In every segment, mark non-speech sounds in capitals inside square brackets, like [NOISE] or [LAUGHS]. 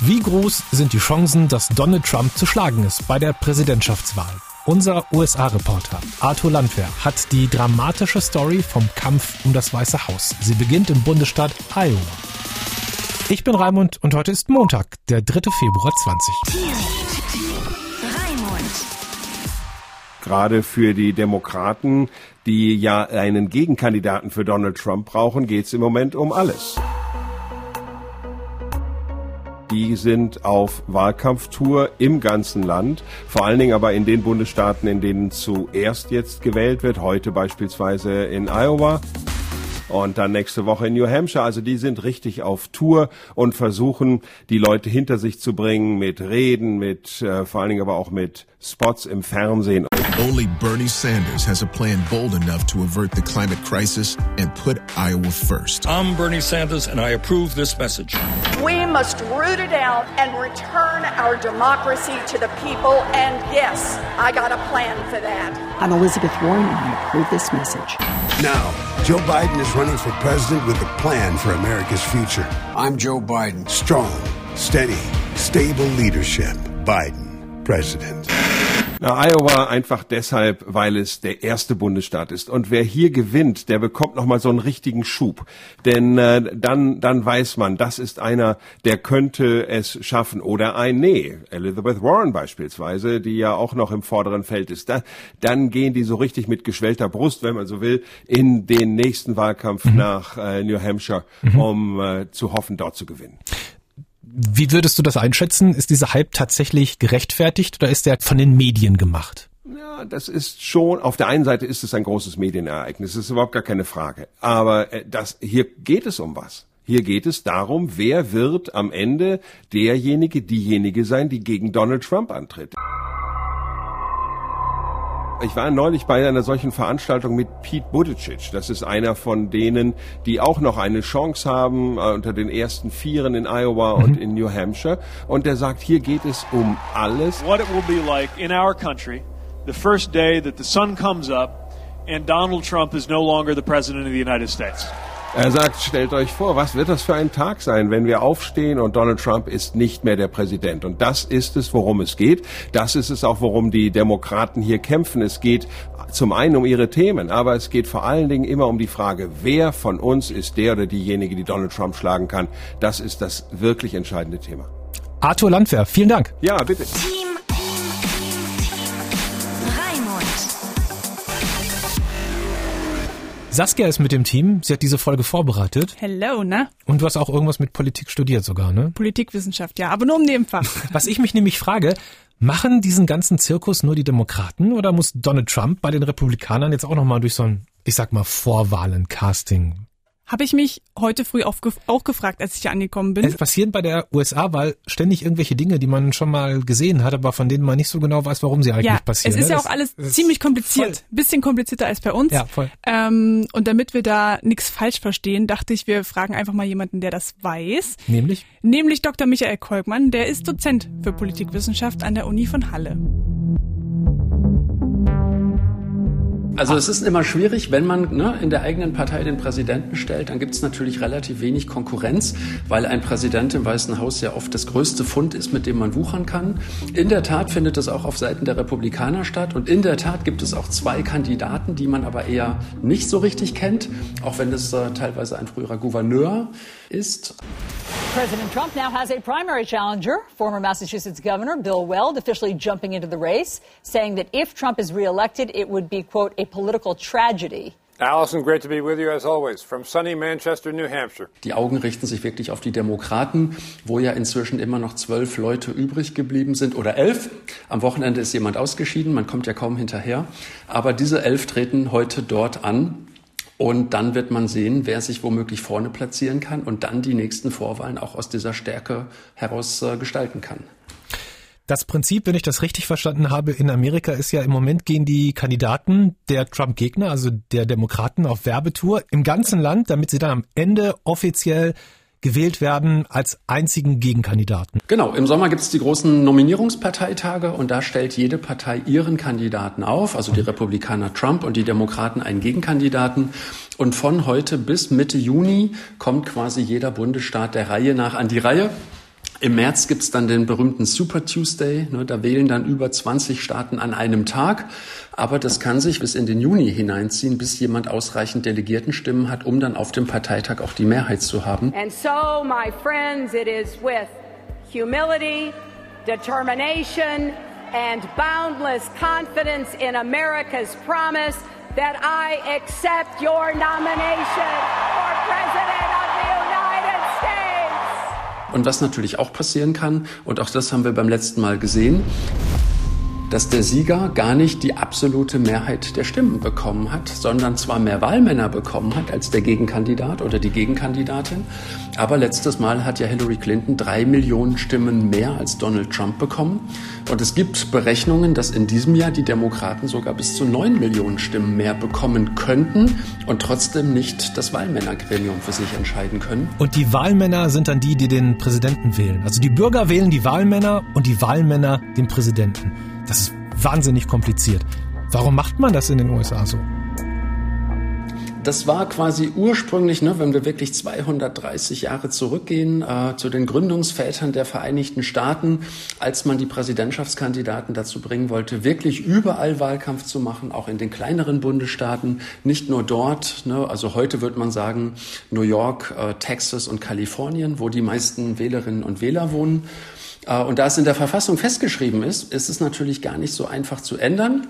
Wie groß sind die Chancen, dass Donald Trump zu schlagen ist bei der Präsidentschaftswahl? Unser USA-Reporter Arthur Landwehr hat die dramatische Story vom Kampf um das Weiße Haus. Sie beginnt im Bundesstaat Iowa. Ich bin Raimund und heute ist Montag, der 3. Februar 20. Gerade für die Demokraten, die ja einen Gegenkandidaten für Donald Trump brauchen, geht es im Moment um alles. Die sind auf Wahlkampftour im ganzen Land, vor allen Dingen aber in den Bundesstaaten, in denen zuerst jetzt gewählt wird, heute beispielsweise in Iowa und dann nächste Woche in New Hampshire. Also die sind richtig auf Tour und versuchen, die Leute hinter sich zu bringen mit Reden, mit äh, vor allen Dingen aber auch mit Spots im Fernsehen. Only Bernie Sanders has a plan bold enough to avert the climate crisis and put Iowa first. I'm Bernie Sanders and I approve this message. We must root it out and return our democracy to the people. And yes, I got a plan for that. I'm Elizabeth Warren and I approve this message. Now, Joe Biden is running for president with a plan for America's future. I'm Joe Biden. Strong, steady, stable leadership. Biden, President. Iowa einfach deshalb, weil es der erste Bundesstaat ist. Und wer hier gewinnt, der bekommt nochmal so einen richtigen Schub. Denn äh, dann, dann weiß man, das ist einer, der könnte es schaffen. Oder ein Nee, Elizabeth Warren beispielsweise, die ja auch noch im vorderen Feld ist. Da, dann gehen die so richtig mit geschwellter Brust, wenn man so will, in den nächsten Wahlkampf mhm. nach äh, New Hampshire, mhm. um äh, zu hoffen, dort zu gewinnen. Wie würdest du das einschätzen? Ist dieser Hype tatsächlich gerechtfertigt oder ist der von den Medien gemacht? Ja, das ist schon, auf der einen Seite ist es ein großes Medienereignis, das ist überhaupt gar keine Frage. Aber äh, das, hier geht es um was. Hier geht es darum, wer wird am Ende derjenige, diejenige sein, die gegen Donald Trump antritt. Ich war neulich bei einer solchen Veranstaltung mit Pete Buttigieg. Das ist einer von denen, die auch noch eine Chance haben äh, unter den ersten Vieren in Iowa mhm. und in New Hampshire. Und der sagt, hier geht es um alles. What it will be like in our country, the first day that the sun comes up and Donald Trump is no longer the president of the United States. Er sagt, stellt euch vor, was wird das für ein Tag sein, wenn wir aufstehen und Donald Trump ist nicht mehr der Präsident. Und das ist es, worum es geht. Das ist es auch, worum die Demokraten hier kämpfen. Es geht zum einen um ihre Themen, aber es geht vor allen Dingen immer um die Frage, wer von uns ist der oder diejenige, die Donald Trump schlagen kann. Das ist das wirklich entscheidende Thema. Arthur Landwehr, vielen Dank. Ja, bitte. Saskia ist mit dem Team. Sie hat diese Folge vorbereitet. Hello, ne? Und du hast auch irgendwas mit Politik studiert sogar, ne? Politikwissenschaft, ja, aber nur im Nebenfach. [LAUGHS] Was ich mich nämlich frage, machen diesen ganzen Zirkus nur die Demokraten oder muss Donald Trump bei den Republikanern jetzt auch nochmal durch so ein, ich sag mal, Vorwahlen-Casting habe ich mich heute früh auch, auch gefragt, als ich hier angekommen bin. Es passieren bei der USA-Wahl ständig irgendwelche Dinge, die man schon mal gesehen hat, aber von denen man nicht so genau weiß, warum sie eigentlich ja, passieren. Es ist ne? ja auch alles ziemlich kompliziert. Voll. Bisschen komplizierter als bei uns. Ja, voll. Ähm, und damit wir da nichts falsch verstehen, dachte ich, wir fragen einfach mal jemanden, der das weiß. Nämlich? Nämlich Dr. Michael Kolkmann, der ist Dozent für Politikwissenschaft an der Uni von Halle. Also es ist immer schwierig, wenn man ne, in der eigenen Partei den Präsidenten stellt, dann gibt es natürlich relativ wenig Konkurrenz, weil ein Präsident im Weißen Haus ja oft das größte Fund ist, mit dem man wuchern kann. In der Tat findet das auch auf Seiten der Republikaner statt und in der Tat gibt es auch zwei Kandidaten, die man aber eher nicht so richtig kennt, auch wenn es äh, teilweise ein früherer Gouverneur ist. President Trump now has a primary challenger, former Massachusetts Governor Bill Weld, officially jumping into the race, saying that if Trump is reelected, it would be, quote, a political tragedy. Allison, great to be with you as always from sunny Manchester, New Hampshire. Die Augen richten sich wirklich auf die Demokraten, wo ja inzwischen immer noch zwölf Leute übrig geblieben sind oder elf. Am Wochenende ist jemand ausgeschieden, man kommt ja kaum hinterher. Aber diese elf treten heute dort an. Und dann wird man sehen, wer sich womöglich vorne platzieren kann und dann die nächsten Vorwahlen auch aus dieser Stärke heraus äh, gestalten kann. Das Prinzip, wenn ich das richtig verstanden habe, in Amerika ist ja im Moment gehen die Kandidaten der Trump-Gegner, also der Demokraten, auf Werbetour im ganzen Land, damit sie dann am Ende offiziell gewählt werden als einzigen Gegenkandidaten. Genau, im Sommer gibt es die großen Nominierungsparteitage und da stellt jede Partei ihren Kandidaten auf, also die Republikaner Trump und die Demokraten einen Gegenkandidaten. Und von heute bis Mitte Juni kommt quasi jeder Bundesstaat der Reihe nach an die Reihe Im März gibt's dann den berühmten Super Tuesday. Ne, da wählen dann über 20 Staaten an einem Tag. Aber das kann sich bis in den Juni hineinziehen, bis jemand ausreichend Delegiertenstimmen hat, um dann auf dem Parteitag auch die Mehrheit zu haben. And so, my friends, it is with humility, determination and boundless confidence in America's promise that I accept your nomination for President Und was natürlich auch passieren kann, und auch das haben wir beim letzten Mal gesehen, dass der Sieger gar nicht die absolute Mehrheit der Stimmen bekommen hat, sondern zwar mehr Wahlmänner bekommen hat als der Gegenkandidat oder die Gegenkandidatin. Aber letztes Mal hat ja Hillary Clinton drei Millionen Stimmen mehr als Donald Trump bekommen. Und es gibt Berechnungen, dass in diesem Jahr die Demokraten sogar bis zu neun Millionen Stimmen mehr bekommen könnten und trotzdem nicht das Wahlmännergremium für sich entscheiden können. Und die Wahlmänner sind dann die, die den Präsidenten wählen. Also die Bürger wählen die Wahlmänner und die Wahlmänner den Präsidenten. Das ist wahnsinnig kompliziert. Warum macht man das in den USA so? Das war quasi ursprünglich, ne, wenn wir wirklich 230 Jahre zurückgehen, äh, zu den Gründungsvätern der Vereinigten Staaten, als man die Präsidentschaftskandidaten dazu bringen wollte, wirklich überall Wahlkampf zu machen, auch in den kleineren Bundesstaaten, nicht nur dort. Ne, also heute würde man sagen New York, äh, Texas und Kalifornien, wo die meisten Wählerinnen und Wähler wohnen. Äh, und da es in der Verfassung festgeschrieben ist, ist es natürlich gar nicht so einfach zu ändern.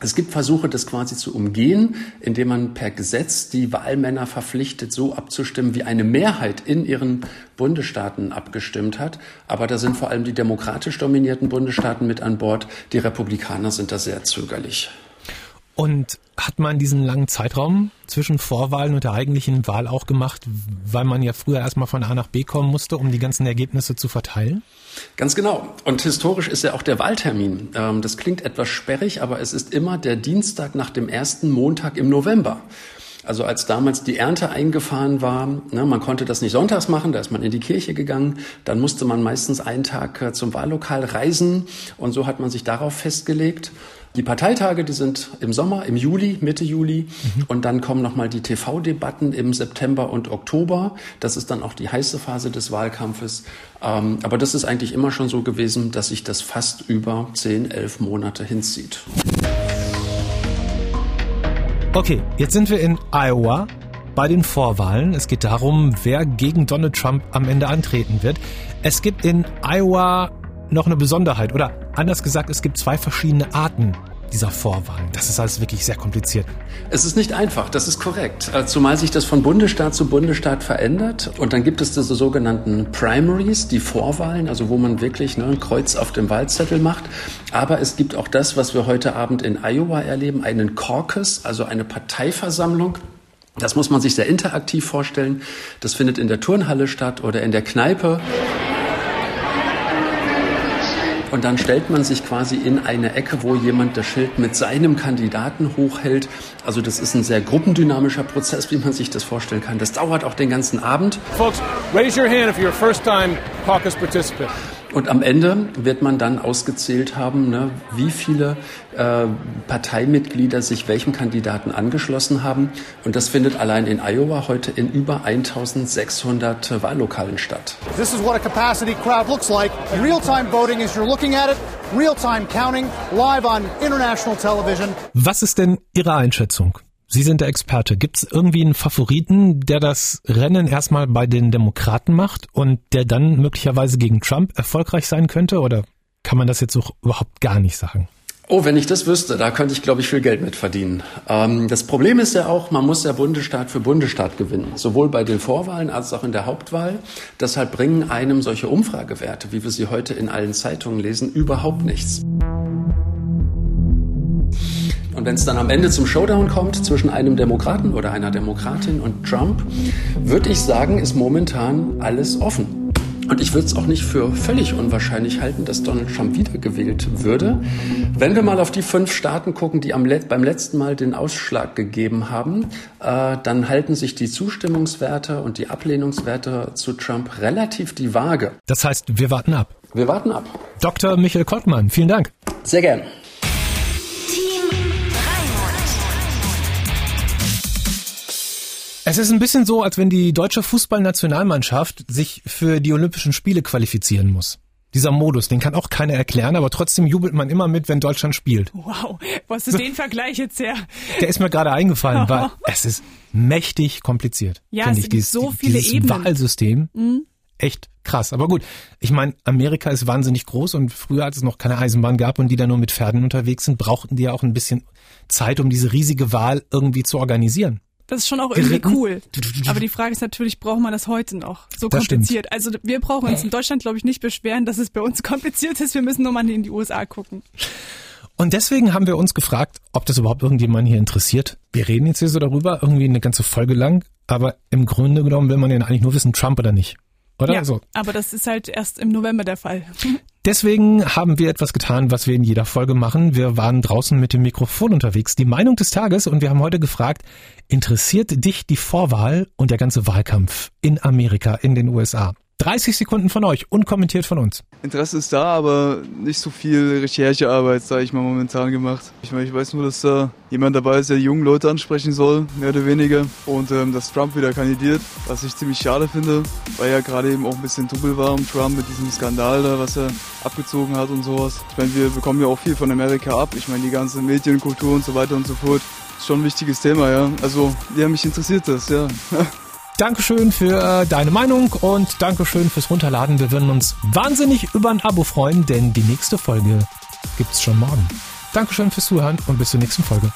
Es gibt Versuche, das quasi zu umgehen, indem man per Gesetz die Wahlmänner verpflichtet, so abzustimmen, wie eine Mehrheit in ihren Bundesstaaten abgestimmt hat. Aber da sind vor allem die demokratisch dominierten Bundesstaaten mit an Bord. Die Republikaner sind da sehr zögerlich. Und hat man diesen langen Zeitraum zwischen Vorwahlen und der eigentlichen Wahl auch gemacht, weil man ja früher erstmal von A nach B kommen musste, um die ganzen Ergebnisse zu verteilen? Ganz genau. Und historisch ist ja auch der Wahltermin. Ähm, das klingt etwas sperrig, aber es ist immer der Dienstag nach dem ersten Montag im November. Also als damals die Ernte eingefahren war, ne, man konnte das nicht sonntags machen, da ist man in die Kirche gegangen, dann musste man meistens einen Tag äh, zum Wahllokal reisen und so hat man sich darauf festgelegt. Die Parteitage, die sind im Sommer, im Juli, Mitte Juli. Mhm. Und dann kommen nochmal die TV-Debatten im September und Oktober. Das ist dann auch die heiße Phase des Wahlkampfes. Ähm, aber das ist eigentlich immer schon so gewesen, dass sich das fast über zehn, elf Monate hinzieht. Okay, jetzt sind wir in Iowa bei den Vorwahlen. Es geht darum, wer gegen Donald Trump am Ende antreten wird. Es gibt in Iowa noch eine Besonderheit oder anders gesagt, es gibt zwei verschiedene Arten dieser Vorwahlen. Das ist alles wirklich sehr kompliziert. Es ist nicht einfach, das ist korrekt. Äh, zumal sich das von Bundesstaat zu Bundesstaat verändert. Und dann gibt es diese sogenannten Primaries, die Vorwahlen, also wo man wirklich ne, ein Kreuz auf dem Wahlzettel macht. Aber es gibt auch das, was wir heute Abend in Iowa erleben, einen Caucus, also eine Parteiversammlung. Das muss man sich sehr interaktiv vorstellen. Das findet in der Turnhalle statt oder in der Kneipe. Und dann stellt man sich quasi in eine Ecke, wo jemand das Schild mit seinem Kandidaten hochhält. Also das ist ein sehr gruppendynamischer Prozess, wie man sich das vorstellen kann. Das dauert auch den ganzen Abend. Folks, raise your hand if you're a first-time caucus participant. Und am Ende wird man dann ausgezählt haben, ne, wie viele äh, Parteimitglieder sich welchem Kandidaten angeschlossen haben. Und das findet allein in Iowa heute in über 1600 Wahllokalen statt. This is what a capacity crowd looks like. Real-time voting as you're looking at it. Real-time counting live on international television. Was ist denn Ihre Einschätzung? Sie sind der Experte. Gibt es irgendwie einen Favoriten, der das Rennen erstmal bei den Demokraten macht und der dann möglicherweise gegen Trump erfolgreich sein könnte? Oder kann man das jetzt auch überhaupt gar nicht sagen? Oh, wenn ich das wüsste, da könnte ich, glaube ich, viel Geld mit verdienen. Ähm, das Problem ist ja auch, man muss ja Bundesstaat für Bundesstaat gewinnen, sowohl bei den Vorwahlen als auch in der Hauptwahl. Deshalb bringen einem solche Umfragewerte, wie wir sie heute in allen Zeitungen lesen, überhaupt nichts. Und wenn es dann am Ende zum Showdown kommt zwischen einem Demokraten oder einer Demokratin und Trump, würde ich sagen, ist momentan alles offen. Und ich würde es auch nicht für völlig unwahrscheinlich halten, dass Donald Trump wiedergewählt würde. Wenn wir mal auf die fünf Staaten gucken, die am, beim letzten Mal den Ausschlag gegeben haben, äh, dann halten sich die Zustimmungswerte und die Ablehnungswerte zu Trump relativ die Waage. Das heißt, wir warten ab. Wir warten ab. Dr. Michael Kottmann, vielen Dank. Sehr gern. Es ist ein bisschen so, als wenn die deutsche Fußballnationalmannschaft sich für die Olympischen Spiele qualifizieren muss. Dieser Modus, den kann auch keiner erklären, aber trotzdem jubelt man immer mit, wenn Deutschland spielt. Wow, wo hast du so. den Vergleich jetzt her? Der ist mir gerade eingefallen, weil [LAUGHS] es ist mächtig kompliziert. Ja, es ich, gibt dieses, so viele dieses Ebenen. Wahlsystem. Mhm. Echt krass. Aber gut, ich meine, Amerika ist wahnsinnig groß und früher, als es noch keine Eisenbahn gab und die da nur mit Pferden unterwegs sind, brauchten die ja auch ein bisschen Zeit, um diese riesige Wahl irgendwie zu organisieren. Das ist schon auch irgendwie Geritten. cool. Aber die Frage ist natürlich, braucht man das heute noch? So Das kompliziert. Also wir brauchen uns in Deutschland, glaube ich, nicht beschweren, dass es bei uns [LAUGHS] kompliziert ist. Wir müssen nur mal in die USA gucken. Und deswegen haben wir uns gefragt, ob das überhaupt irgendjemand hier interessiert. Wir reden jetzt hier so darüber, irgendwie eine ganze Folge lang, aber im Grunde genommen will man ja eigentlich nur wissen, Trump oder nicht. Oder? Ja, Also, aber das ist halt erst im November der Fall. Deswegen haben wir etwas getan, was wir in jeder Folge machen. Wir waren draußen mit dem Mikrofon unterwegs, die Meinung des Tages, und wir haben heute gefragt, interessiert dich die Vorwahl und der ganze Wahlkampf in Amerika, in den USA? 30 Sekunden von euch, unkommentiert von uns. Interesse ist da, aber nicht so viel Recherchearbeit, sage ich mal, momentan gemacht. Ich meine, ich weiß nur, dass da jemand dabei ist, der die jungen Leute ansprechen soll, mehr oder weniger. Und ähm, dass Trump wieder kandidiert, was ich ziemlich schade finde, weil ja gerade eben auch ein bisschen Double war um Trump mit diesem Skandal da, was er abgezogen hat und sowas. Ich meine, wir bekommen ja auch viel von Amerika ab. Ich meine, die ganze Medienkultur und so weiter und so fort. Ist schon ein wichtiges Thema, ja. Also, ja, mich interessiert das, ja. [LAUGHS] Dankeschön für äh, deine Meinung und Dankeschön fürs Runterladen. Wir würden uns wahnsinnig über ein Abo freuen, denn die nächste Folge gibt's schon morgen. Dankeschön fürs Zuhören und bis zur nächsten Folge.